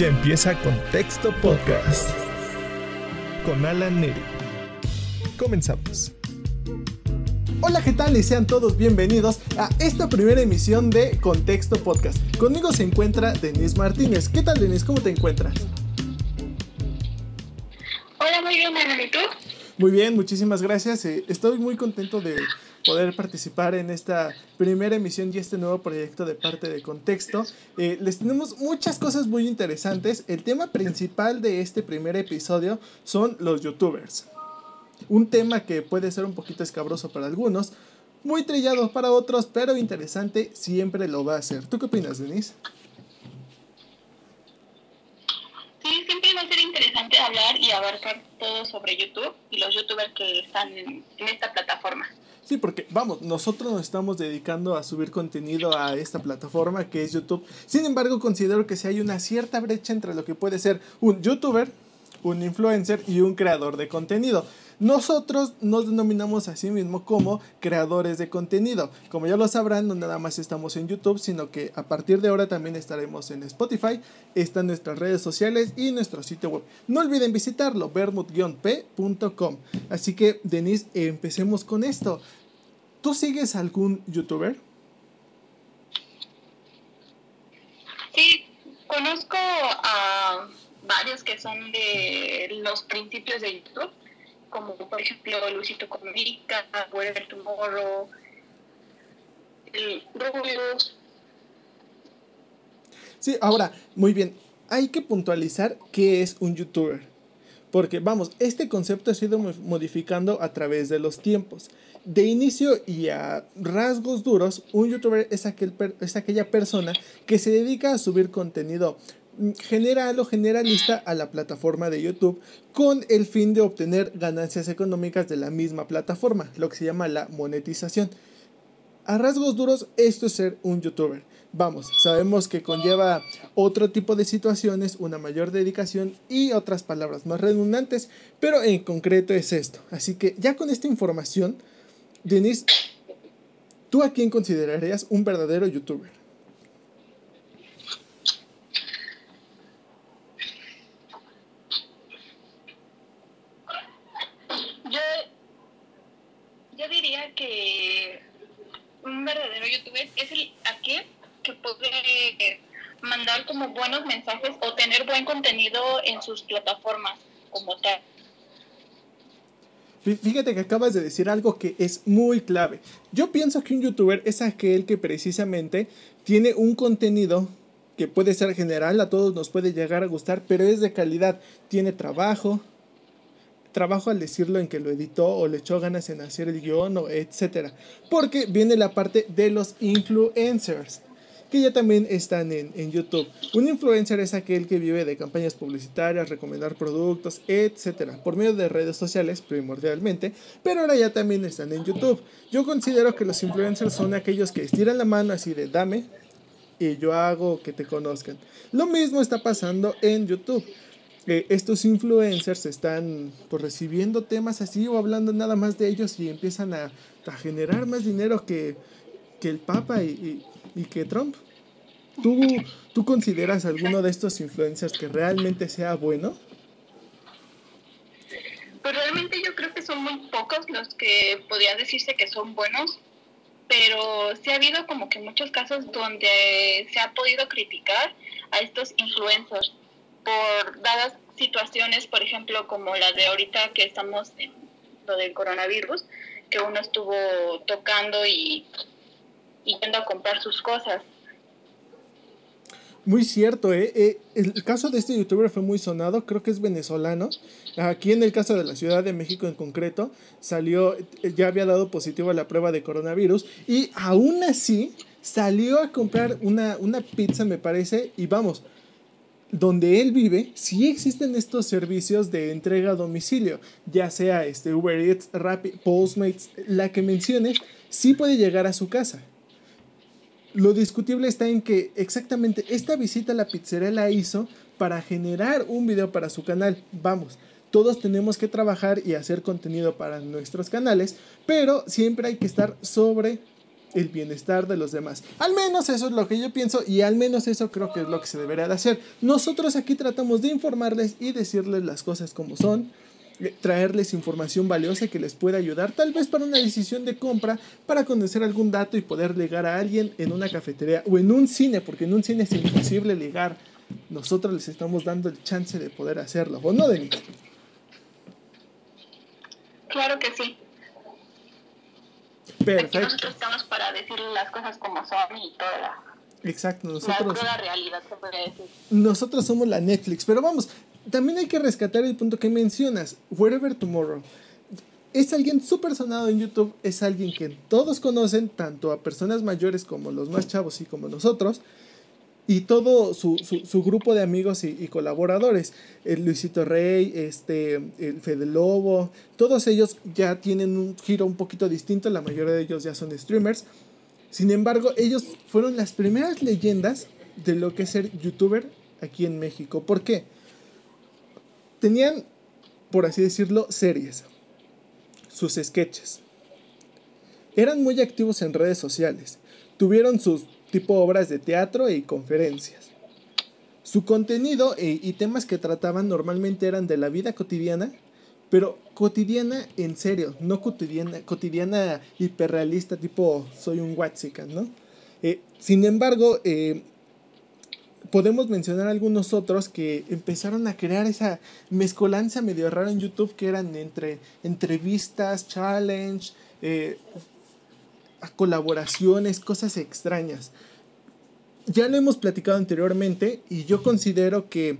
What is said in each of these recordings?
Ya empieza Contexto Podcast con Alan Neri. Comenzamos. Hola, ¿qué tal? Y sean todos bienvenidos a esta primera emisión de Contexto Podcast. Conmigo se encuentra Denise Martínez. ¿Qué tal, Denise? ¿Cómo te encuentras? Hola, muy bien, Alan. ¿Y tú? Muy bien, muchísimas gracias. Eh, estoy muy contento de poder participar en esta primera emisión y este nuevo proyecto de parte de Contexto. Eh, les tenemos muchas cosas muy interesantes. El tema principal de este primer episodio son los youtubers. Un tema que puede ser un poquito escabroso para algunos, muy trillado para otros, pero interesante siempre lo va a ser. ¿Tú qué opinas, Denise? Sí, siempre va a ser interesante hablar y abarcar todo sobre YouTube y los youtubers que están en, esta plataforma. Sí, porque vamos, nosotros nos estamos dedicando a subir contenido a esta plataforma que es YouTube. Sin embargo, considero que si hay una cierta brecha entre lo que puede ser un youtuber, un influencer y un creador de contenido. Nosotros nos denominamos a sí mismo como creadores de contenido. Como ya lo sabrán, no nada más estamos en YouTube, sino que a partir de ahora también estaremos en Spotify, están nuestras redes sociales y nuestro sitio web. No olviden visitarlo, vermut-p.com. Así que, Denise, empecemos con esto. ¿Tú sigues algún youtuber? Sí, conozco a varios que son de los principios de YouTube, como por ejemplo Luisito Comunica, Whatever Tomorrow, el Rubius. Sí, ahora, muy bien, hay que puntualizar qué es un youtuber. Porque vamos, este concepto ha sido modificando a través de los tiempos. De inicio y a rasgos duros, un youtuber es, aquel es aquella persona que se dedica a subir contenido general o generalista a la plataforma de YouTube con el fin de obtener ganancias económicas de la misma plataforma, lo que se llama la monetización. A rasgos duros, esto es ser un youtuber. Vamos, sabemos que conlleva otro tipo de situaciones, una mayor dedicación y otras palabras más redundantes, pero en concreto es esto. Así que ya con esta información, Denise, ¿tú a quién considerarías un verdadero youtuber? Yo, yo diría que un verdadero youtuber es el aquel que puede mandar como buenos mensajes o tener buen contenido en sus plataformas como tal. Fíjate que acabas de decir algo que es muy clave. Yo pienso que un youtuber es aquel que precisamente tiene un contenido que puede ser general, a todos nos puede llegar a gustar, pero es de calidad. Tiene trabajo, trabajo al decirlo en que lo editó o le echó ganas en hacer el guion o etcétera. Porque viene la parte de los influencers que ya también están en, en, YouTube. Un influencer es aquel que vive de campañas publicitarias, recomendar productos, etcétera, por medio de redes sociales primordialmente, pero ahora ya también están en YouTube. Yo considero que los influencers son aquellos que estiran la mano así de dame y yo hago que te conozcan. Lo mismo está pasando en YouTube. Eh, estos influencers están pues, recibiendo temas así o hablando nada más de ellos y empiezan a, a generar más dinero que, que el Papa y, y, que Trump. ¿Tú, ¿Tú consideras alguno de estos influencers que realmente sea bueno? Pues realmente yo creo que son muy pocos los que podrían decirse que son buenos, pero sí ha habido como que muchos casos donde se ha podido criticar a estos influencers por dadas situaciones, por ejemplo, como la de ahorita que estamos en lo del coronavirus, que uno estuvo tocando y, yendo a comprar sus cosas. Muy cierto, ¿eh? ¿eh? El caso de este youtuber fue muy sonado, creo que es venezolano. Aquí en el caso de la Ciudad de México en concreto, salió, ya había dado positivo a la prueba de coronavirus y aún así salió a comprar una, una pizza, me parece, y vamos, donde él vive, sí existen estos servicios de entrega a domicilio, ya sea este Uber Eats, Rappi, Postmates, la que menciones, sí puede llegar a su casa. Lo discutible está en que exactamente esta visita a la pizzería la hizo para generar un video para su canal. Vamos, todos tenemos que trabajar y hacer contenido para nuestros canales, pero siempre hay que estar sobre el bienestar de los demás. Al menos eso es lo que yo pienso y al menos eso creo que es lo que se debería de hacer. Nosotros aquí tratamos de informarles y decirles las cosas como son, traerles información valiosa que les pueda ayudar tal vez para una decisión de compra, para conocer algún dato y poder ligar a alguien en una cafetería o en un cine, porque en un cine es imposible ligar. Nosotros les estamos dando el chance de poder hacerlo, ¿o no, Denis? Claro que sí. Perfecto. nosotros estamos para decirle las cosas como son y toda la, Exacto, nosotros, la realidad, se podría decir. nosotros somos la Netflix, pero vamos, también hay que rescatar el punto que mencionas, Wherever Tomorrow. Es alguien súper sonado en YouTube, es alguien que todos conocen, tanto a personas mayores como los más chavos y como nosotros, y todo su, su, grupo de amigos y, y colaboradores, el Luisito Rey, este, el Fede Lobo, todos ellos ya tienen un giro un poquito distinto, la mayoría de ellos ya son streamers. Sin embargo, ellos fueron las primeras leyendas de lo que es ser youtuber aquí en México. ¿Por qué? Tenían, por así decirlo, series, sus sketches. Eran muy activos en redes sociales. Tuvieron sus tipo obras de teatro y conferencias. Su contenido e- y temas que trataban normalmente eran de la vida cotidiana, pero cotidiana en serio, no cotidiana, cotidiana hiperrealista tipo soy un Watsican, ¿no? Eh, sin embargo, eh, podemos mencionar algunos otros que empezaron a crear esa mezcolanza medio rara en YouTube que eran entre entrevistas, challenge, eh, colaboraciones, cosas extrañas. Ya lo hemos platicado anteriormente y yo considero que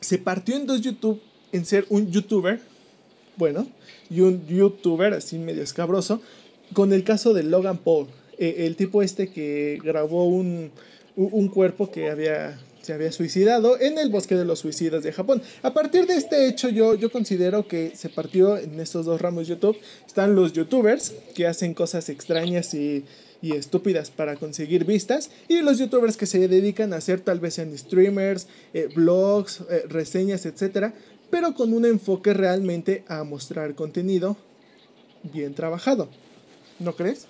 se partió en dos YouTube en ser un youtuber, bueno, y un youtuber así medio escabroso, con el caso de Logan Paul, eh, el tipo este que grabó un, un- cuerpo que había, se había suicidado en el bosque de los suicidas de Japón. A partir de este hecho yo, yo considero que se partió en estos dos ramos YouTube. Están los youtubers que hacen cosas extrañas y, y estúpidas para conseguir vistas y los youtubers que se dedican a hacer tal vez sean streamers, eh, blogs, eh, reseñas, etcétera, pero con un enfoque realmente a mostrar contenido bien trabajado. ¿No crees?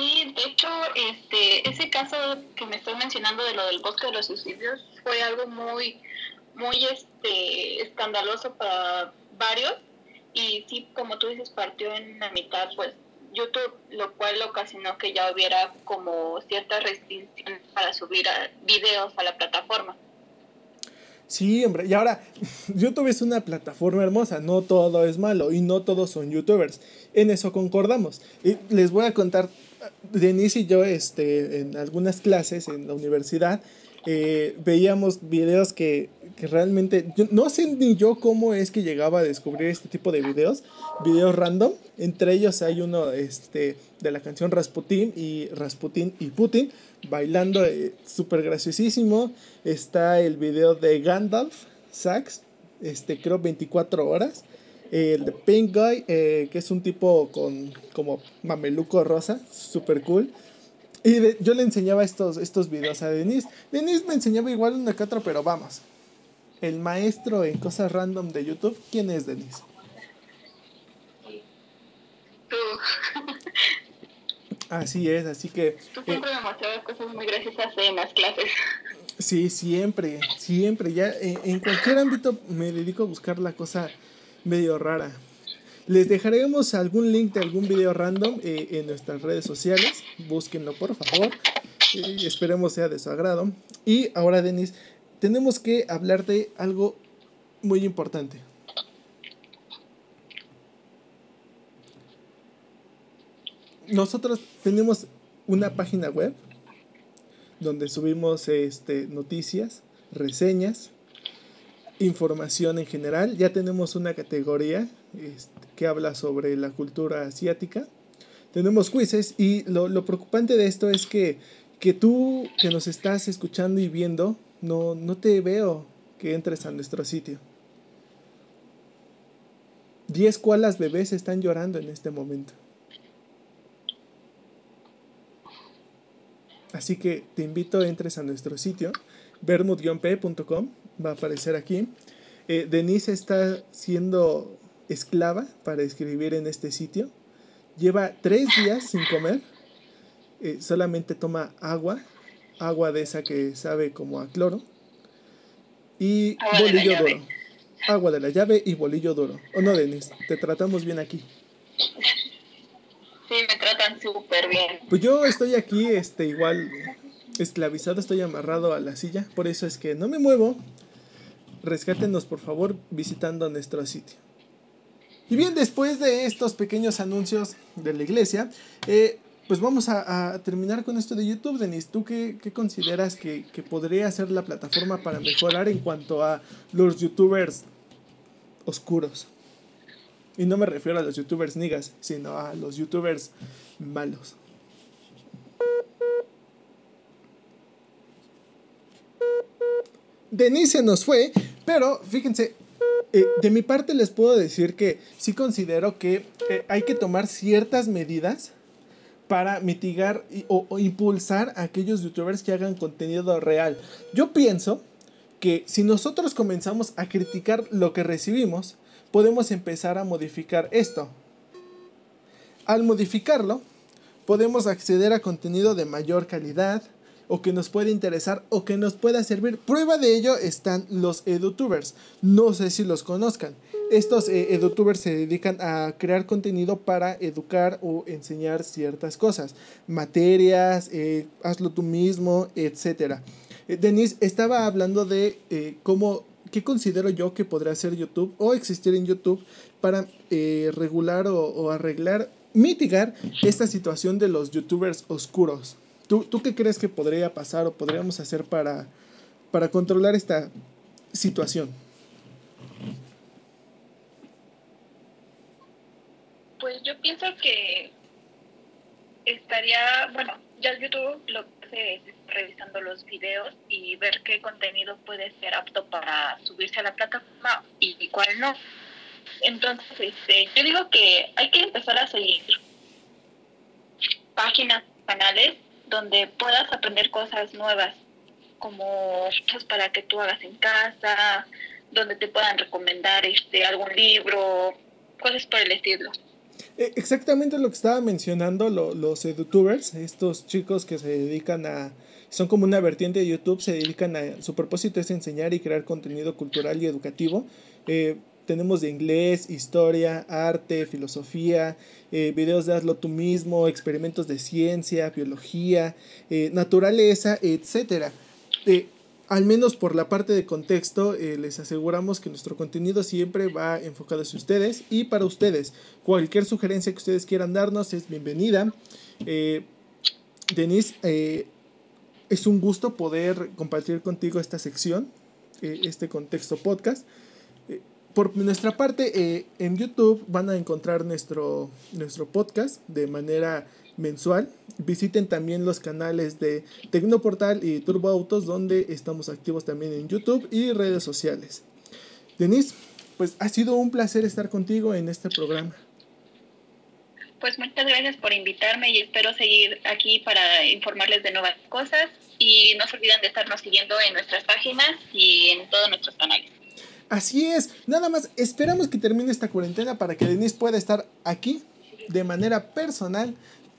Sí, de hecho, este, ese caso que me estoy mencionando de lo del bosque de los suicidios fue algo muy, muy este, escandaloso para varios y sí, como tú dices, partió en la mitad, pues YouTube, lo cual ocasionó que ya hubiera como ciertas restricciones para subir videos a la plataforma. Sí, hombre, y ahora, YouTube es una plataforma hermosa, no todo es malo y no todos son youtubers. En eso concordamos. Y les voy a contar, Denise y yo, este, en algunas clases en la universidad, eh, veíamos videos que, que realmente, no sé ni yo cómo es que llegaba a descubrir este tipo de videos, videos random. Entre ellos hay uno este, de la canción Rasputin y Rasputin y Putin bailando eh, súper graciosísimo. Está el video de Gandalf, Sax, este, creo 24 horas. El de Pink Guy, eh, que es un tipo con como mameluco rosa, súper cool. Y de- yo le enseñaba estos, estos videos a Denise. Denise me enseñaba igual una que otra, pero vamos. El maestro en cosas random de YouTube, ¿quién es Denise? Tú, Así es, así que tú eh, siempre me mostrabas cosas muy graciosas en las clases. sí, siempre, siempre, ya en, en cualquier ámbito me dedico a buscar la cosa medio rara. Les dejaremos algún link de algún video random eh, en nuestras redes sociales, búsquenlo por favor, y esperemos sea de su agrado. Y ahora, Denis, tenemos que hablar de algo muy importante. Nosotros tenemos una página web donde subimos este, noticias, reseñas, información en general. Ya tenemos una categoría este, que habla sobre la cultura asiática. Tenemos quizzes y lo, preocupante de esto es que, que tú que nos estás escuchando y viendo, no, no te veo que entres a nuestro sitio. 10 koalas bebés están llorando en este momento. Así que te invito a entres a nuestro sitio, vermut-p.com, va a aparecer aquí. Eh, Denise está siendo esclava para escribir en este sitio. lleva tres días sin comer, eh, solamente toma agua, agua de esa que sabe como a cloro, y bolillo duro. Agua de la llave y bolillo duro. ¿O no, Denis? Te tratamos bien aquí. Sí, me tratan súper bien. Pues yo estoy aquí, este, igual esclavizado, estoy amarrado a la silla, por eso es que no me muevo. Rescátenos, por favor, visitando nuestro sitio. Y bien, después de estos pequeños anuncios de la iglesia, eh, pues vamos a, terminar con esto de YouTube, Denis. ¿Tú qué, consideras que, que, podría ser la plataforma para mejorar en cuanto a los youtubers oscuros? Y no me refiero a los youtubers niggas, sino a los youtubers malos. Denise se nos fue, pero fíjense, eh, de mi parte les puedo decir que sí considero que eh, hay que tomar ciertas medidas para mitigar o, impulsar a aquellos youtubers que hagan contenido real. Yo pienso que si nosotros comenzamos a criticar lo que recibimos, podemos empezar a modificar esto. Al modificarlo, podemos acceder a contenido de mayor calidad, o que nos puede interesar o que nos pueda servir. Prueba de ello están los edutubers. No sé si los conozcan. Estos eh, edutubers se dedican a crear contenido para educar o enseñar ciertas cosas, materias, eh, hazlo tú mismo, etc. Eh, Denise estaba hablando de cómo, qué considero yo que podría ser YouTube o existir en YouTube para regular o arreglar, mitigar esta situación de los youtubers oscuros. ¿Tú, qué crees que podría pasar o podríamos hacer para, para controlar esta situación? Pues yo pienso que estaría, bueno, ya YouTube lo que es revisando los videos y ver qué contenido puede ser apto para subirse a la plataforma y cuál no. Entonces, este, yo digo que hay que empezar a seguir páginas, canales donde puedas aprender cosas nuevas, como cosas para que tú hagas en casa, donde te puedan recomendar este algún libro, cosas por el estilo. Eh, exactamente lo que estaba mencionando los youtubers, estos chicos que se dedican a, son como una vertiente de YouTube, se dedican a, su propósito es enseñar y crear contenido cultural y educativo. Eh, tenemos de inglés, historia, arte, filosofía, eh, videos de hazlo tú mismo, experimentos de ciencia, biología, eh, naturaleza, etc. Eh, al menos por la parte de contexto, les aseguramos que nuestro contenido siempre va enfocado hacia ustedes y para ustedes. Cualquier sugerencia que ustedes quieran darnos es bienvenida. Denise, es un gusto poder compartir contigo esta sección, este contexto podcast por nuestra parte, eh, en YouTube van a encontrar nuestro, nuestro podcast de manera mensual. Visiten también los canales de Tecnoportal y Turbo Autos, donde estamos activos también en YouTube y redes sociales. Denise, pues ha sido un placer estar contigo en este programa. Pues muchas gracias por invitarme y espero seguir aquí para informarles de nuevas cosas. Y no se olviden de estarnos siguiendo en nuestras páginas y en todos nuestros canales. Así es, nada más esperamos que termine esta cuarentena para que Denise pueda estar aquí de manera personal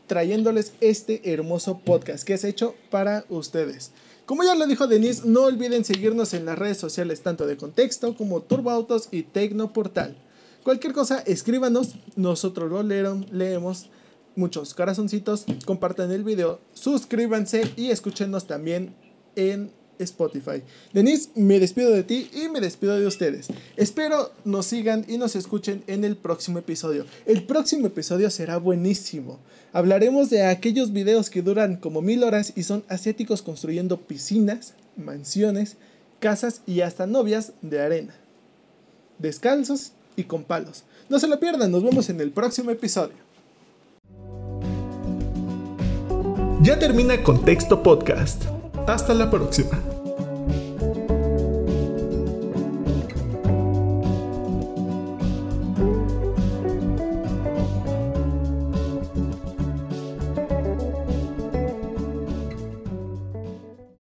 trayéndoles este hermoso podcast que es hecho para ustedes. Como ya lo dijo Denise, no olviden seguirnos en las redes sociales tanto de contexto como Turboautos y Tecnoportal. Cualquier cosa, escríbanos, nosotros lo leemos. Muchos corazoncitos, compartan el video, suscríbanse y escúchenos también en Spotify. Denise, me despido de ti y me despido de ustedes. Espero nos sigan y nos escuchen en el próximo episodio. El próximo episodio será buenísimo. Hablaremos de aquellos videos que duran como mil horas y son asiáticos construyendo piscinas, mansiones, casas y hasta novias de arena. Descalzos y con palos. No se lo pierdan, nos vemos en el próximo episodio. Ya termina Contexto Podcast. Hasta la próxima.